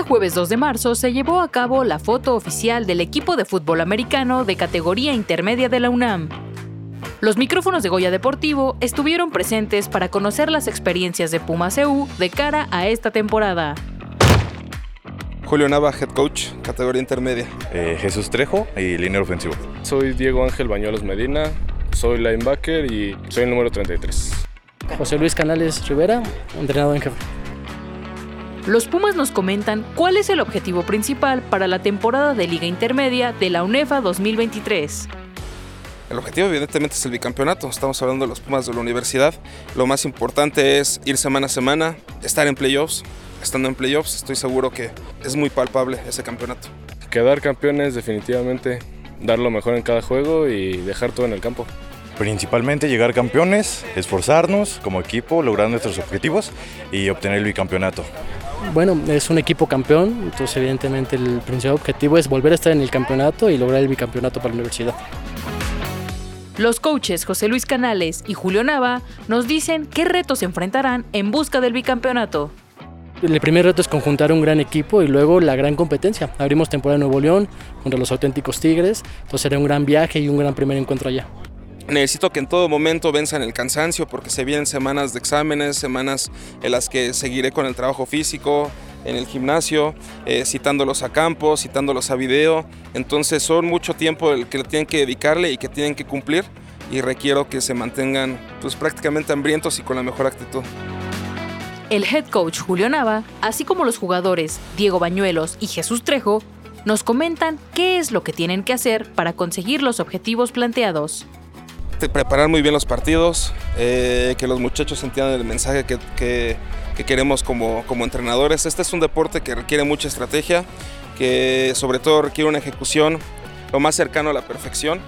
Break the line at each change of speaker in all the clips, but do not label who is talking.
Este jueves 2 de marzo se llevó a cabo la foto oficial del equipo de fútbol americano de categoría intermedia de la UNAM. Los micrófonos de Goya Deportivo estuvieron presentes para conocer las experiencias de Pumas EU de cara a esta temporada.
Julio Nava, head coach, categoría intermedia.
Eh, Jesús Trejo y línea ofensivo.
Soy Diego Ángel Bañuelos Medina, soy linebacker y soy el número 33.
José Luis Canales Rivera, entrenador en jefe.
Los Pumas nos comentan cuál es el objetivo principal para la temporada de Liga Intermedia de la UNEFA 2023.
El objetivo evidentemente es el bicampeonato, estamos hablando de los Pumas de la universidad. Lo más importante es ir semana a semana, estar en playoffs. Estando en playoffs estoy seguro que es muy palpable ese campeonato.
Quedar campeones definitivamente, dar lo mejor en cada juego y dejar todo en el campo.
Principalmente llegar campeones, esforzarnos como equipo, lograr nuestros objetivos y obtener el bicampeonato.
Bueno, es un equipo campeón, entonces evidentemente el principal objetivo es volver a estar en el campeonato y lograr el bicampeonato para la universidad.
Los coaches José Luis Canales y Julio Nava nos dicen qué retos se enfrentarán en busca del bicampeonato.
El primer reto es conjuntar un gran equipo y luego la gran competencia. Abrimos temporada en Nuevo León contra los auténticos Tigres, entonces será un gran viaje y un gran primer encuentro allá.
Necesito que en todo momento venzan el cansancio porque se vienen semanas de exámenes, semanas en las que seguiré con el trabajo físico, en el gimnasio, eh, citándolos a campo, citándolos a video. Entonces son mucho tiempo el que tienen que dedicarle y que tienen que cumplir y requiero que se mantengan pues, prácticamente hambrientos y con la mejor actitud.
El head coach Julio Nava, así como los jugadores Diego Bañuelos y Jesús Trejo, nos comentan qué es lo que tienen que hacer para conseguir los objetivos planteados
preparar muy bien los partidos, eh, que los muchachos entiendan el mensaje que, que, que, queremos como, como entrenadores. Este es un deporte que requiere mucha estrategia, que sobre todo requiere una ejecución lo más cercano a la perfección.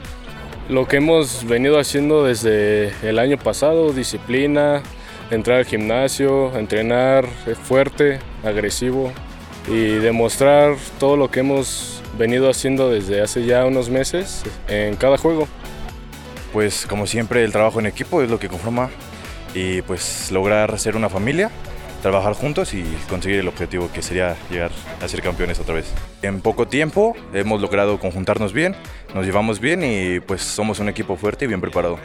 Lo que hemos venido haciendo desde el año pasado, disciplina, entrar al gimnasio, entrenar fuerte, agresivo y demostrar todo lo que hemos venido haciendo desde hace ya unos meses en cada juego
pues como siempre el trabajo en equipo es lo que conforma y pues lograr ser una familia, trabajar juntos y conseguir el objetivo que sería llegar a ser campeones otra vez. En poco tiempo hemos logrado conjuntarnos bien, nos llevamos bien y pues somos un equipo fuerte y bien preparado.